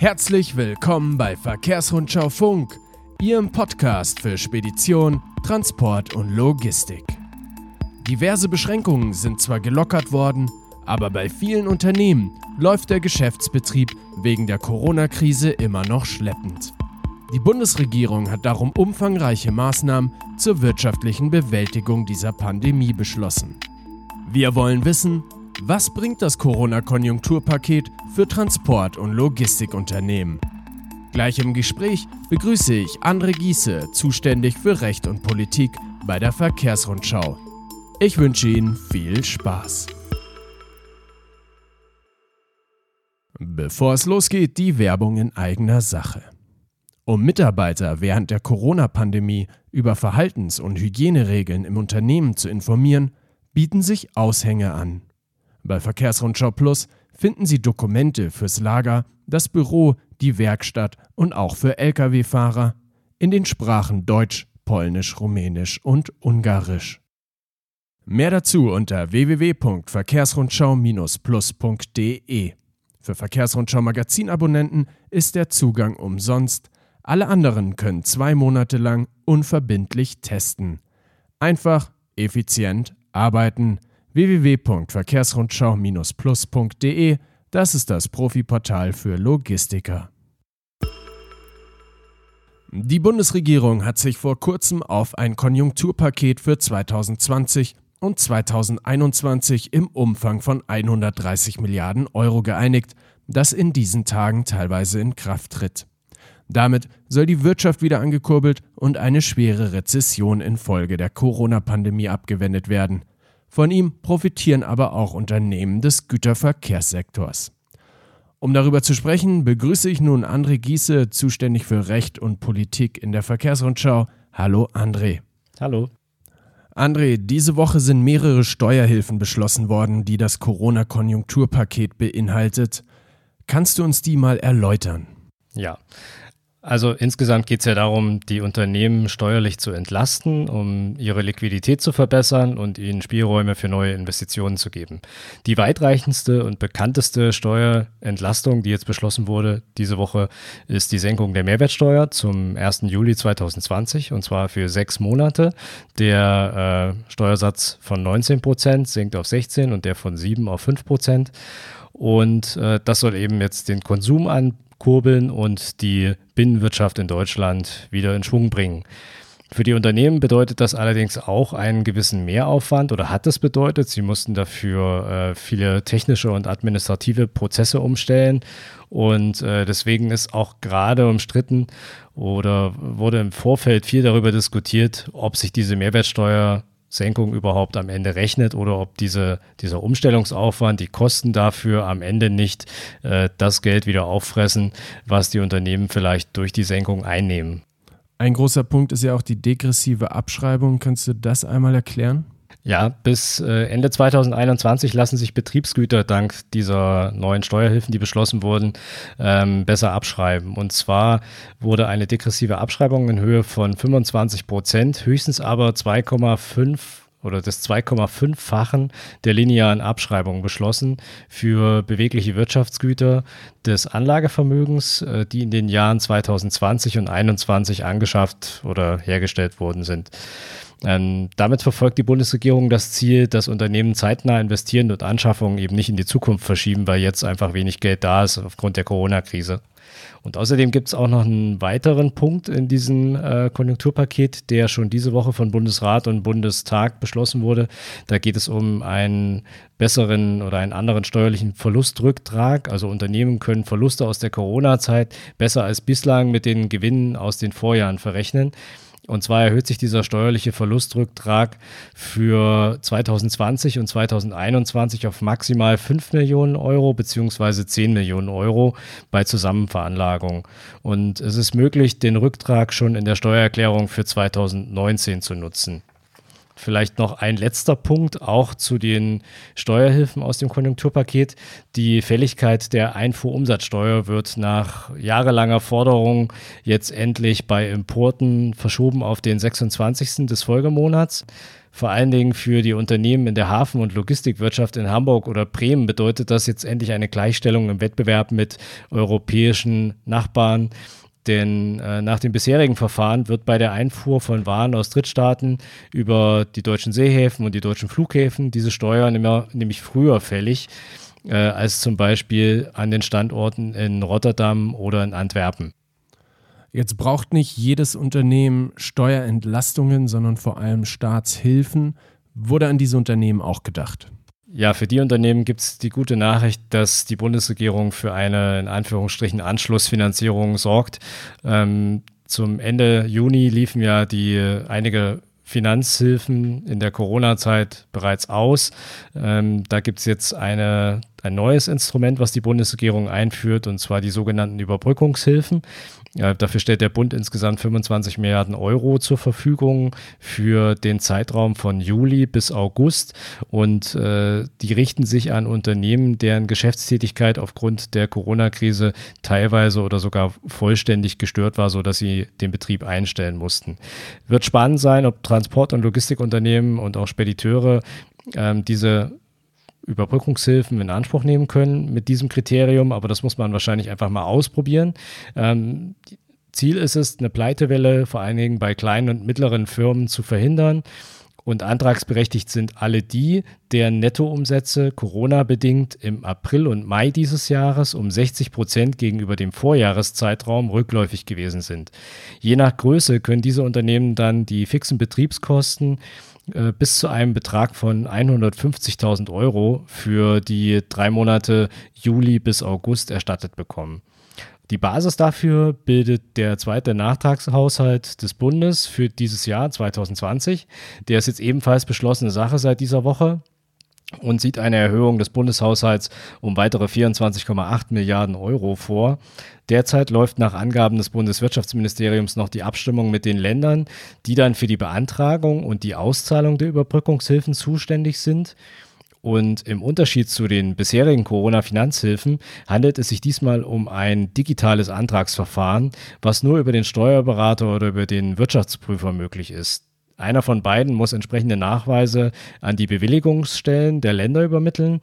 Herzlich willkommen bei Verkehrsrundschau Funk, Ihrem Podcast für Spedition, Transport und Logistik. Diverse Beschränkungen sind zwar gelockert worden, aber bei vielen Unternehmen läuft der Geschäftsbetrieb wegen der Corona-Krise immer noch schleppend. Die Bundesregierung hat darum umfangreiche Maßnahmen zur wirtschaftlichen Bewältigung dieser Pandemie beschlossen. Wir wollen wissen, was bringt das Corona-Konjunkturpaket für Transport- und Logistikunternehmen? Gleich im Gespräch begrüße ich André Giese, zuständig für Recht und Politik bei der Verkehrsrundschau. Ich wünsche Ihnen viel Spaß. Bevor es losgeht, die Werbung in eigener Sache. Um Mitarbeiter während der Corona-Pandemie über Verhaltens- und Hygieneregeln im Unternehmen zu informieren, bieten sich Aushänge an. Bei Verkehrsrundschau Plus finden Sie Dokumente fürs Lager, das Büro, die Werkstatt und auch für Lkw-Fahrer in den Sprachen Deutsch, Polnisch, Rumänisch und Ungarisch. Mehr dazu unter www.verkehrsrundschau-plus.de. Für Verkehrsrundschau Magazinabonnenten ist der Zugang umsonst. Alle anderen können zwei Monate lang unverbindlich testen. Einfach, effizient arbeiten www.verkehrsrundschau-plus.de, das ist das Profiportal für Logistiker. Die Bundesregierung hat sich vor kurzem auf ein Konjunkturpaket für 2020 und 2021 im Umfang von 130 Milliarden Euro geeinigt, das in diesen Tagen teilweise in Kraft tritt. Damit soll die Wirtschaft wieder angekurbelt und eine schwere Rezession infolge der Corona-Pandemie abgewendet werden. Von ihm profitieren aber auch Unternehmen des Güterverkehrssektors. Um darüber zu sprechen, begrüße ich nun André Giese, zuständig für Recht und Politik in der Verkehrsrundschau. Hallo André. Hallo. André, diese Woche sind mehrere Steuerhilfen beschlossen worden, die das Corona-Konjunkturpaket beinhaltet. Kannst du uns die mal erläutern? Ja, also insgesamt geht es ja darum, die Unternehmen steuerlich zu entlasten, um ihre Liquidität zu verbessern und ihnen Spielräume für neue Investitionen zu geben. Die weitreichendste und bekannteste Steuerentlastung, die jetzt beschlossen wurde diese Woche, ist die Senkung der Mehrwertsteuer zum 1. Juli 2020 und zwar für sechs Monate. Der äh, Steuersatz von 19 Prozent sinkt auf 16 und der von 7 auf 5 Prozent. Und äh, das soll eben jetzt den Konsum an kurbeln und die Binnenwirtschaft in Deutschland wieder in Schwung bringen. Für die Unternehmen bedeutet das allerdings auch einen gewissen Mehraufwand oder hat es bedeutet. Sie mussten dafür äh, viele technische und administrative Prozesse umstellen und äh, deswegen ist auch gerade umstritten oder wurde im Vorfeld viel darüber diskutiert, ob sich diese Mehrwertsteuer Senkung überhaupt am Ende rechnet oder ob diese, dieser Umstellungsaufwand, die Kosten dafür am Ende nicht äh, das Geld wieder auffressen, was die Unternehmen vielleicht durch die Senkung einnehmen. Ein großer Punkt ist ja auch die degressive Abschreibung. Kannst du das einmal erklären? Ja, bis äh, Ende 2021 lassen sich Betriebsgüter dank dieser neuen Steuerhilfen, die beschlossen wurden, ähm, besser abschreiben. Und zwar wurde eine degressive Abschreibung in Höhe von 25 Prozent, höchstens aber 2,5 oder das 2,5-fachen der linearen Abschreibung beschlossen für bewegliche Wirtschaftsgüter des Anlagevermögens, äh, die in den Jahren 2020 und 2021 angeschafft oder hergestellt worden sind. Ähm, damit verfolgt die Bundesregierung das Ziel, dass Unternehmen zeitnah investieren und Anschaffungen eben nicht in die Zukunft verschieben, weil jetzt einfach wenig Geld da ist aufgrund der Corona-Krise. Und außerdem gibt es auch noch einen weiteren Punkt in diesem äh, Konjunkturpaket, der schon diese Woche von Bundesrat und Bundestag beschlossen wurde. Da geht es um einen besseren oder einen anderen steuerlichen Verlustrücktrag. Also Unternehmen können Verluste aus der Corona-Zeit besser als bislang mit den Gewinnen aus den Vorjahren verrechnen. Und zwar erhöht sich dieser steuerliche Verlustrücktrag für 2020 und 2021 auf maximal 5 Millionen Euro beziehungsweise 10 Millionen Euro bei Zusammenveranlagung. Und es ist möglich, den Rücktrag schon in der Steuererklärung für 2019 zu nutzen. Vielleicht noch ein letzter Punkt, auch zu den Steuerhilfen aus dem Konjunkturpaket. Die Fälligkeit der Einfuhrumsatzsteuer wird nach jahrelanger Forderung jetzt endlich bei Importen verschoben auf den 26. des Folgemonats. Vor allen Dingen für die Unternehmen in der Hafen- und Logistikwirtschaft in Hamburg oder Bremen bedeutet das jetzt endlich eine Gleichstellung im Wettbewerb mit europäischen Nachbarn. Denn äh, nach dem bisherigen Verfahren wird bei der Einfuhr von Waren aus Drittstaaten über die deutschen Seehäfen und die deutschen Flughäfen diese Steuer immer, nämlich früher fällig äh, als zum Beispiel an den Standorten in Rotterdam oder in Antwerpen. Jetzt braucht nicht jedes Unternehmen Steuerentlastungen, sondern vor allem Staatshilfen. Wurde an diese Unternehmen auch gedacht? Ja, für die Unternehmen gibt es die gute Nachricht, dass die Bundesregierung für eine in Anführungsstrichen Anschlussfinanzierung sorgt. Ähm, zum Ende Juni liefen ja die einige Finanzhilfen in der Corona-Zeit bereits aus. Ähm, da gibt es jetzt eine, ein neues Instrument, was die Bundesregierung einführt, und zwar die sogenannten Überbrückungshilfen. Dafür stellt der Bund insgesamt 25 Milliarden Euro zur Verfügung für den Zeitraum von Juli bis August. Und äh, die richten sich an Unternehmen, deren Geschäftstätigkeit aufgrund der Corona-Krise teilweise oder sogar vollständig gestört war, sodass sie den Betrieb einstellen mussten. Wird spannend sein, ob Transport- und Logistikunternehmen und auch Spediteure ähm, diese Überbrückungshilfen in Anspruch nehmen können mit diesem Kriterium, aber das muss man wahrscheinlich einfach mal ausprobieren. Ähm, Ziel ist es, eine Pleitewelle vor allen Dingen bei kleinen und mittleren Firmen zu verhindern. Und antragsberechtigt sind alle die, deren Nettoumsätze Corona-bedingt im April und Mai dieses Jahres um 60 Prozent gegenüber dem Vorjahreszeitraum rückläufig gewesen sind. Je nach Größe können diese Unternehmen dann die fixen Betriebskosten äh, bis zu einem Betrag von 150.000 Euro für die drei Monate Juli bis August erstattet bekommen. Die Basis dafür bildet der zweite Nachtragshaushalt des Bundes für dieses Jahr 2020. Der ist jetzt ebenfalls beschlossene Sache seit dieser Woche und sieht eine Erhöhung des Bundeshaushalts um weitere 24,8 Milliarden Euro vor. Derzeit läuft nach Angaben des Bundeswirtschaftsministeriums noch die Abstimmung mit den Ländern, die dann für die Beantragung und die Auszahlung der Überbrückungshilfen zuständig sind. Und im Unterschied zu den bisherigen Corona-Finanzhilfen handelt es sich diesmal um ein digitales Antragsverfahren, was nur über den Steuerberater oder über den Wirtschaftsprüfer möglich ist. Einer von beiden muss entsprechende Nachweise an die Bewilligungsstellen der Länder übermitteln.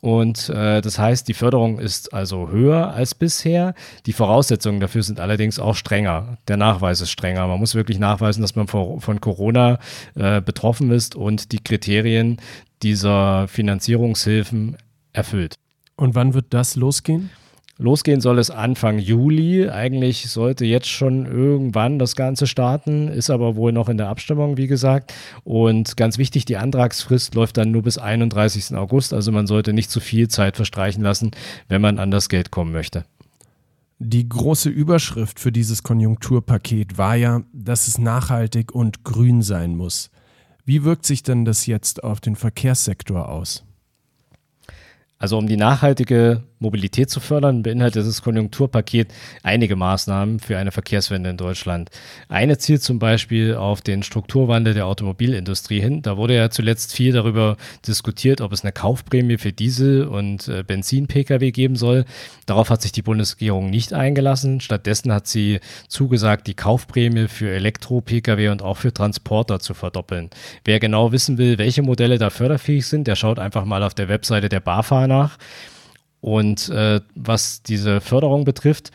Und äh, das heißt, die Förderung ist also höher als bisher. Die Voraussetzungen dafür sind allerdings auch strenger. Der Nachweis ist strenger. Man muss wirklich nachweisen, dass man von, von Corona äh, betroffen ist und die Kriterien dieser Finanzierungshilfen erfüllt. Und wann wird das losgehen? Losgehen soll es Anfang Juli. Eigentlich sollte jetzt schon irgendwann das Ganze starten, ist aber wohl noch in der Abstimmung, wie gesagt. Und ganz wichtig, die Antragsfrist läuft dann nur bis 31. August. Also man sollte nicht zu viel Zeit verstreichen lassen, wenn man an das Geld kommen möchte. Die große Überschrift für dieses Konjunkturpaket war ja, dass es nachhaltig und grün sein muss. Wie wirkt sich denn das jetzt auf den Verkehrssektor aus? Also um die nachhaltige Mobilität zu fördern, beinhaltet das Konjunkturpaket einige Maßnahmen für eine Verkehrswende in Deutschland. Eine zielt zum Beispiel auf den Strukturwandel der Automobilindustrie hin. Da wurde ja zuletzt viel darüber diskutiert, ob es eine Kaufprämie für Diesel- und äh, Benzin-Pkw geben soll. Darauf hat sich die Bundesregierung nicht eingelassen. Stattdessen hat sie zugesagt, die Kaufprämie für Elektro-Pkw und auch für Transporter zu verdoppeln. Wer genau wissen will, welche Modelle da förderfähig sind, der schaut einfach mal auf der Webseite der BAFA nach. Und äh, was diese Förderung betrifft,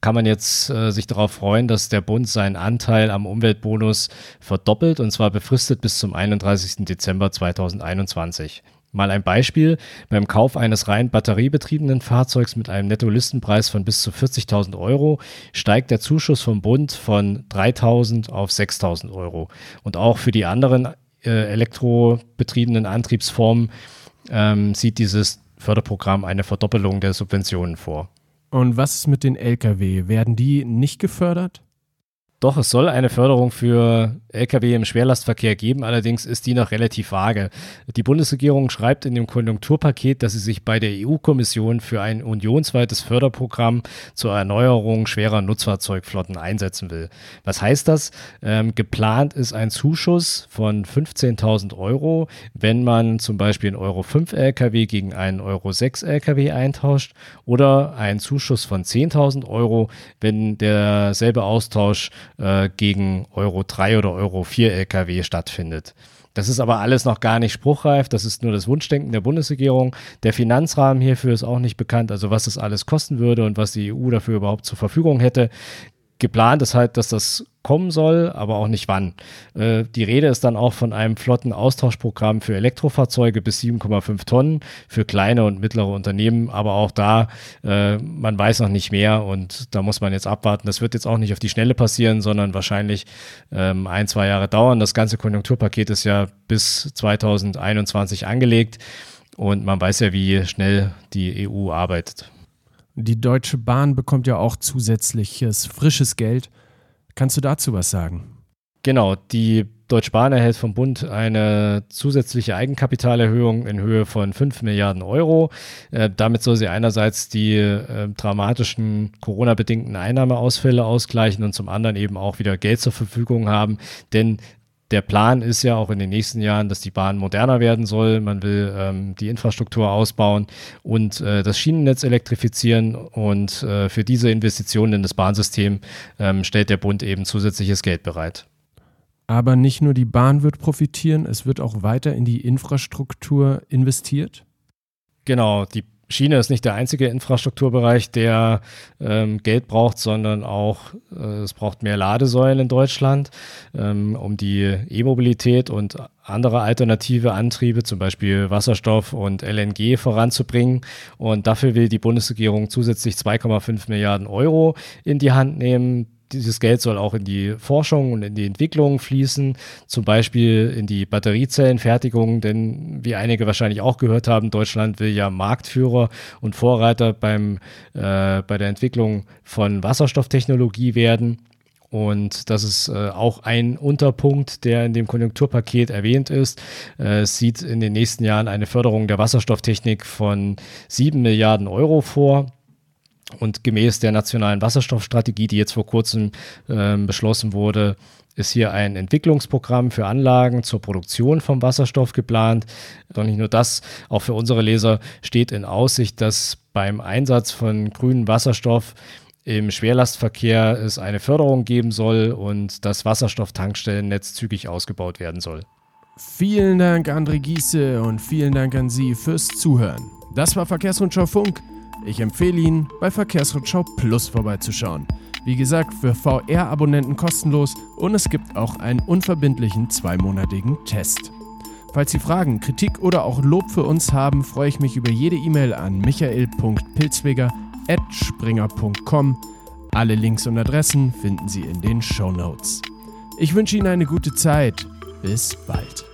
kann man jetzt äh, sich darauf freuen, dass der Bund seinen Anteil am Umweltbonus verdoppelt und zwar befristet bis zum 31. Dezember 2021. Mal ein Beispiel. Beim Kauf eines rein batteriebetriebenen Fahrzeugs mit einem Netto-Listenpreis von bis zu 40.000 Euro steigt der Zuschuss vom Bund von 3.000 auf 6.000 Euro. Und auch für die anderen äh, elektrobetriebenen Antriebsformen ähm, sieht dieses Förderprogramm eine Verdoppelung der Subventionen vor. Und was ist mit den Lkw? Werden die nicht gefördert? Doch, es soll eine Förderung für Lkw im Schwerlastverkehr geben, allerdings ist die noch relativ vage. Die Bundesregierung schreibt in dem Konjunkturpaket, dass sie sich bei der EU-Kommission für ein unionsweites Förderprogramm zur Erneuerung schwerer Nutzfahrzeugflotten einsetzen will. Was heißt das? Ähm, geplant ist ein Zuschuss von 15.000 Euro, wenn man zum Beispiel einen Euro 5 Lkw gegen einen Euro 6 Lkw eintauscht oder ein Zuschuss von 10.000 Euro, wenn derselbe Austausch äh, gegen Euro 3 oder Euro 4 Lkw stattfindet. Das ist aber alles noch gar nicht spruchreif. Das ist nur das Wunschdenken der Bundesregierung. Der Finanzrahmen hierfür ist auch nicht bekannt, also was das alles kosten würde und was die EU dafür überhaupt zur Verfügung hätte geplant ist halt, dass das kommen soll, aber auch nicht wann. Äh, die Rede ist dann auch von einem flotten Austauschprogramm für Elektrofahrzeuge bis 7,5 Tonnen für kleine und mittlere Unternehmen, aber auch da, äh, man weiß noch nicht mehr und da muss man jetzt abwarten. Das wird jetzt auch nicht auf die Schnelle passieren, sondern wahrscheinlich ähm, ein, zwei Jahre dauern. Das ganze Konjunkturpaket ist ja bis 2021 angelegt und man weiß ja, wie schnell die EU arbeitet. Die Deutsche Bahn bekommt ja auch zusätzliches frisches Geld. Kannst du dazu was sagen? Genau, die Deutsche Bahn erhält vom Bund eine zusätzliche Eigenkapitalerhöhung in Höhe von 5 Milliarden Euro. Äh, damit soll sie einerseits die äh, dramatischen Corona-bedingten Einnahmeausfälle ausgleichen und zum anderen eben auch wieder Geld zur Verfügung haben. Denn der Plan ist ja auch in den nächsten Jahren, dass die Bahn moderner werden soll. Man will ähm, die Infrastruktur ausbauen und äh, das Schienennetz elektrifizieren. Und äh, für diese Investitionen in das Bahnsystem ähm, stellt der Bund eben zusätzliches Geld bereit. Aber nicht nur die Bahn wird profitieren, es wird auch weiter in die Infrastruktur investiert? Genau, die Schiene ist nicht der einzige Infrastrukturbereich, der ähm, Geld braucht, sondern auch äh, es braucht mehr Ladesäulen in Deutschland, ähm, um die E-Mobilität und andere alternative Antriebe, zum Beispiel Wasserstoff und LNG, voranzubringen. Und dafür will die Bundesregierung zusätzlich 2,5 Milliarden Euro in die Hand nehmen dieses Geld soll auch in die Forschung und in die Entwicklung fließen, zum Beispiel in die Batteriezellenfertigung, denn wie einige wahrscheinlich auch gehört haben, Deutschland will ja Marktführer und Vorreiter beim, äh, bei der Entwicklung von Wasserstofftechnologie werden. Und das ist äh, auch ein Unterpunkt, der in dem Konjunkturpaket erwähnt ist. Äh, es sieht in den nächsten Jahren eine Förderung der Wasserstofftechnik von sieben Milliarden Euro vor. Und gemäß der nationalen Wasserstoffstrategie, die jetzt vor kurzem äh, beschlossen wurde, ist hier ein Entwicklungsprogramm für Anlagen zur Produktion von Wasserstoff geplant. Doch nicht nur das, auch für unsere Leser steht in Aussicht, dass beim Einsatz von grünem Wasserstoff im Schwerlastverkehr es eine Förderung geben soll und das Wasserstofftankstellennetz zügig ausgebaut werden soll. Vielen Dank, André Giese, und vielen Dank an Sie fürs Zuhören. Das war Verkehrsrundschau Funk. Ich empfehle Ihnen, bei Verkehrsrundschau Plus vorbeizuschauen. Wie gesagt, für VR-Abonnenten kostenlos und es gibt auch einen unverbindlichen zweimonatigen Test. Falls Sie Fragen, Kritik oder auch Lob für uns haben, freue ich mich über jede E-Mail an michael.pilzweger.springer.com. Alle Links und Adressen finden Sie in den Show Notes. Ich wünsche Ihnen eine gute Zeit. Bis bald.